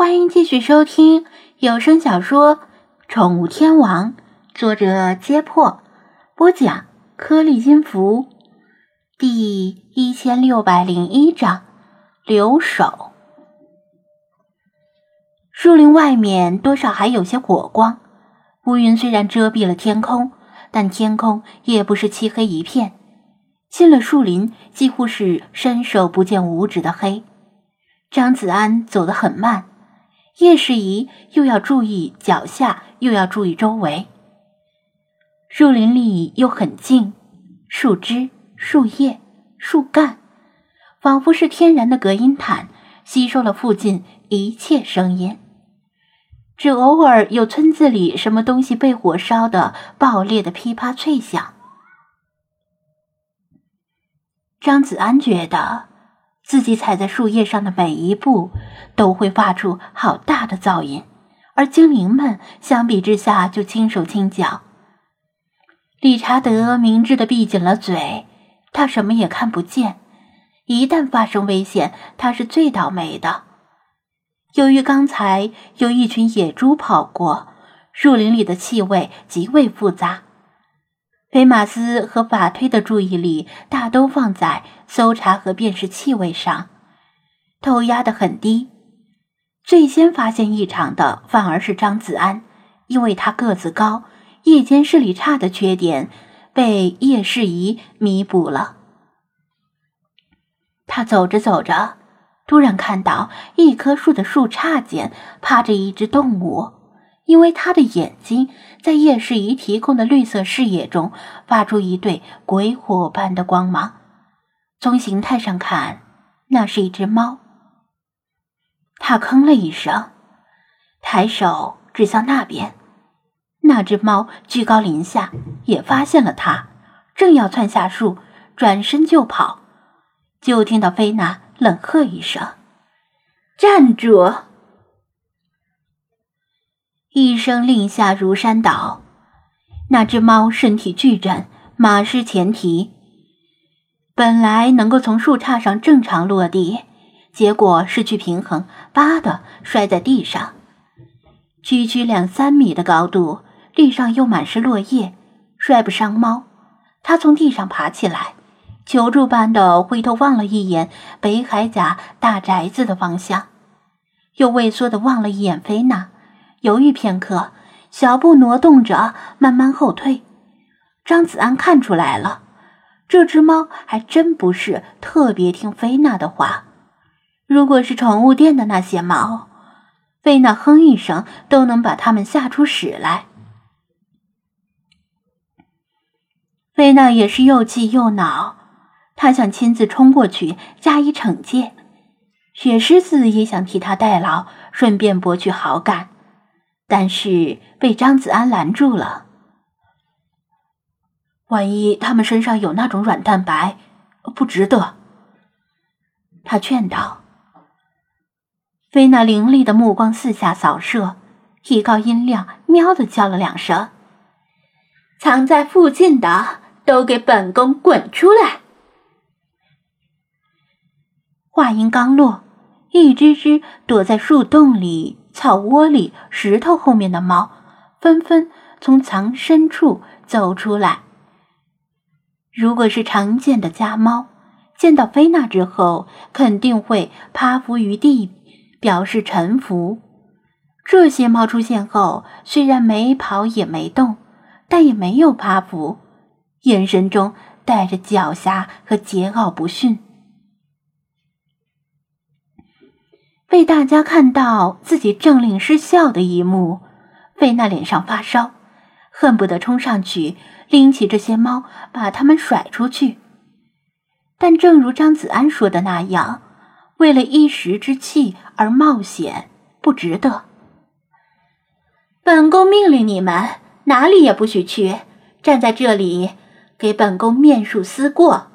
欢迎继续收听有声小说《宠物天王》，作者：揭破，播讲：颗粒金符，第一千六百零一章留守。树林外面多少还有些火光，乌云虽然遮蔽了天空，但天空也不是漆黑一片。进了树林，几乎是伸手不见五指的黑。张子安走得很慢。叶世仪又要注意脚下，又要注意周围。树林里又很静，树枝、树叶、树干，仿佛是天然的隔音毯，吸收了附近一切声音。只偶尔有村子里什么东西被火烧的爆裂的噼啪脆响。张子安觉得。自己踩在树叶上的每一步都会发出好大的噪音，而精灵们相比之下就轻手轻脚。理查德明智的闭紧了嘴，他什么也看不见。一旦发生危险，他是最倒霉的。由于刚才有一群野猪跑过，树林里的气味极为复杂。菲马斯和法推的注意力大都放在搜查和辨识气味上，头压得很低。最先发现异常的反而是张子安，因为他个子高，夜间视力差的缺点被叶世仪弥补了。他走着走着，突然看到一棵树的树杈间趴着一只动物。因为他的眼睛在叶世仪提供的绿色视野中发出一对鬼火般的光芒，从形态上看，那是一只猫。他吭了一声，抬手指向那边，那只猫居高临下，也发现了他，正要窜下树，转身就跑，就听到菲娜冷喝一声：“站住！”一声令下如山倒，那只猫身体巨震，马失前蹄。本来能够从树杈上正常落地，结果失去平衡，吧的摔在地上。区区两三米的高度，地上又满是落叶，摔不伤猫。他从地上爬起来，求助般的回头望了一眼北海甲大宅子的方向，又畏缩的望了一眼菲娜。犹豫片刻，小步挪动着，慢慢后退。张子安看出来了，这只猫还真不是特别听菲娜的话。如果是宠物店的那些猫，菲娜哼一声都能把它们吓出屎来。菲娜也是又气又恼，她想亲自冲过去加以惩戒。雪狮子也想替她代劳，顺便博取好感。但是被张子安拦住了。万一他们身上有那种软蛋白，不值得。他劝道。菲娜凌厉的目光四下扫射，提高音量，喵的叫了两声：“藏在附近的都给本宫滚出来！”话音刚落，一只只躲在树洞里。草窝里、石头后面的猫纷纷从藏身处走出来。如果是常见的家猫，见到菲娜之后肯定会趴伏于地，表示臣服。这些猫出现后，虽然没跑也没动，但也没有趴伏，眼神中带着狡黠和桀骜不驯。被大家看到自己政令失效的一幕，菲娜脸上发烧，恨不得冲上去拎起这些猫，把它们甩出去。但正如张子安说的那样，为了一时之气而冒险，不值得。本宫命令你们哪里也不许去，站在这里给本宫面数思过，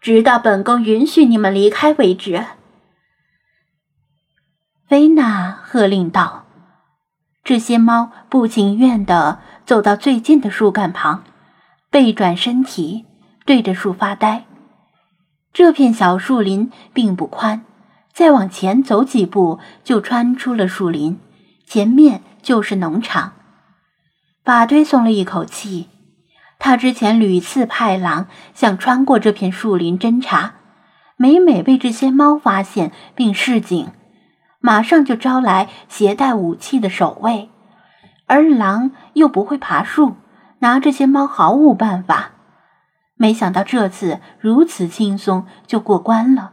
直到本宫允许你们离开为止。菲娜喝令道：“这些猫不情愿地走到最近的树干旁，背转身体，对着树发呆。这片小树林并不宽，再往前走几步，就穿出了树林，前面就是农场。法推松了一口气，他之前屡次派狼想穿过这片树林侦查，每每被这些猫发现并示警，马上就招来携带武器的守卫，而狼又不会爬树，拿这些猫毫无办法。没想到这次如此轻松就过关了。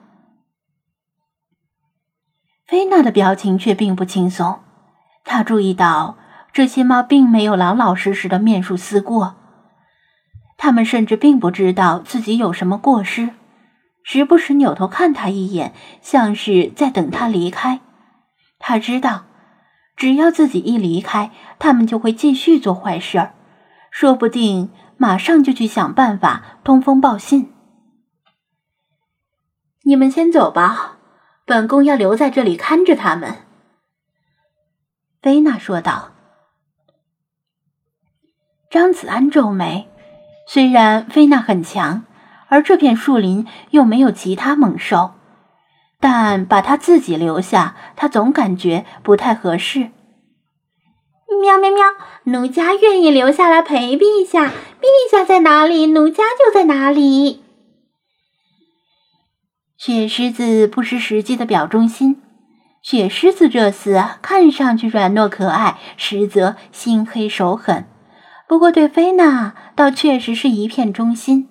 菲娜的表情却并不轻松，她注意到这些猫并没有老老实实的面术思过，它们甚至并不知道自己有什么过失，时不时扭头看他一眼，像是在等他离开。他知道，只要自己一离开，他们就会继续做坏事，说不定马上就去想办法通风报信。你们先走吧。本宫要留在这里看着他们。”菲娜说道。张子安皱眉，虽然菲娜很强，而这片树林又没有其他猛兽，但把他自己留下，他总感觉不太合适。喵喵喵！奴家愿意留下来陪陛下，陛下在哪里，奴家就在哪里。雪狮子不失时机的表忠心。雪狮子这厮看上去软糯可爱，实则心黑手狠。不过对菲娜倒确实是一片忠心。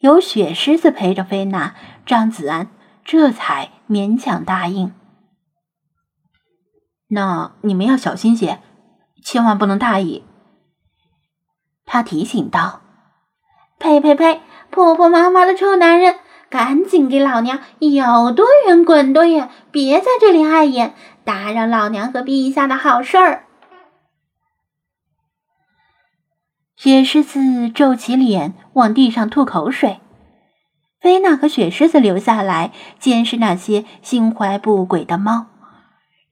有雪狮子陪着菲娜，张子安这才勉强答应。那你们要小心些，千万不能大意。他提醒道：“呸呸呸！婆婆妈妈的臭男人！”赶紧给老娘有多远滚多远，别在这里碍眼，打扰老娘和陛下的好事儿。野狮子皱起脸，往地上吐口水。菲娜和雪狮子留下来监视那些心怀不轨的猫。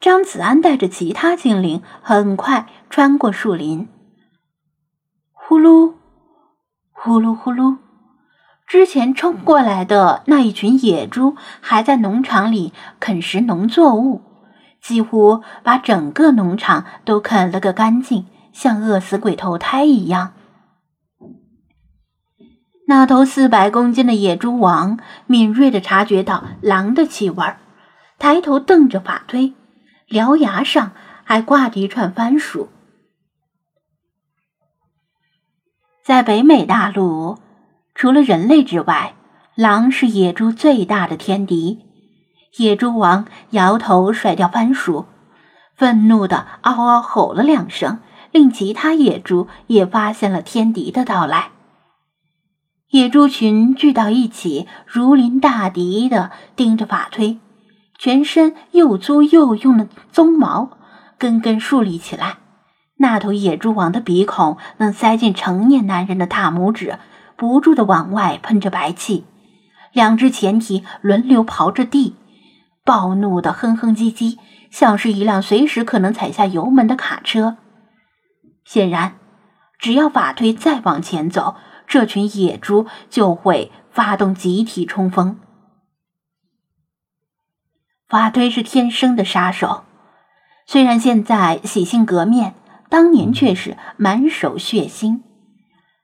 张子安带着其他精灵很快穿过树林。呼噜，呼噜呼噜。之前冲过来的那一群野猪还在农场里啃食农作物，几乎把整个农场都啃了个干净，像饿死鬼投胎一样。那头四百公斤的野猪王敏锐地察觉到狼的气味，抬头瞪着法推，獠牙上还挂着一串番薯。在北美大陆。除了人类之外，狼是野猪最大的天敌。野猪王摇头甩掉番薯，愤怒的嗷嗷吼了两声，令其他野猪也发现了天敌的到来。野猪群聚到一起，如临大敌的盯着法推，全身又粗又硬的鬃毛根根竖立起来。那头野猪王的鼻孔能塞进成年男人的大拇指。不住的往外喷着白气，两只前蹄轮流刨着地，暴怒的哼哼唧唧，像是一辆随时可能踩下油门的卡车。显然，只要法推再往前走，这群野猪就会发动集体冲锋。法推是天生的杀手，虽然现在洗心革面，当年却是满手血腥。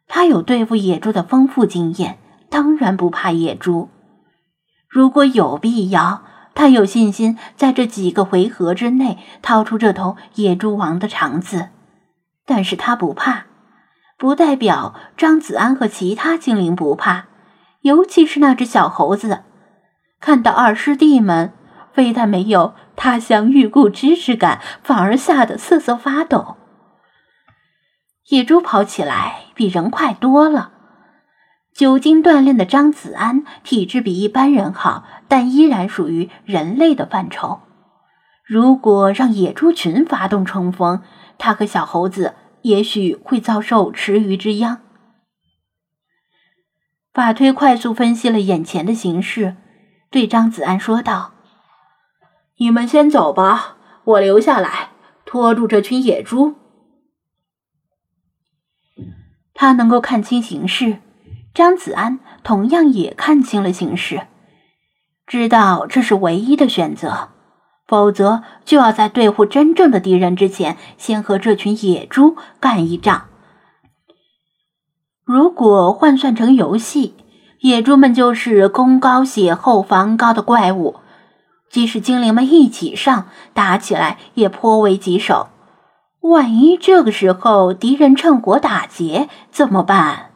他有对付野猪的丰富经验，当然不怕野猪。如果有必要，他有信心在这几个回合之内掏出这头野猪王的肠子。但是他不怕，不代表张子安和其他精灵不怕。尤其是那只小猴子，看到二师弟们，非但没有他乡遇故知之感，反而吓得瑟瑟发抖。野猪跑起来比人快多了。久经锻炼的张子安体质比一般人好，但依然属于人类的范畴。如果让野猪群发动冲锋，他和小猴子也许会遭受池鱼之殃。法推快速分析了眼前的形势，对张子安说道：“你们先走吧，我留下来拖住这群野猪。”他能够看清形势，张子安同样也看清了形势。知道这是唯一的选择，否则就要在对付真正的敌人之前，先和这群野猪干一仗。如果换算成游戏，野猪们就是攻高血厚、防高的怪物，即使精灵们一起上，打起来也颇为棘手。万一这个时候敌人趁火打劫怎么办？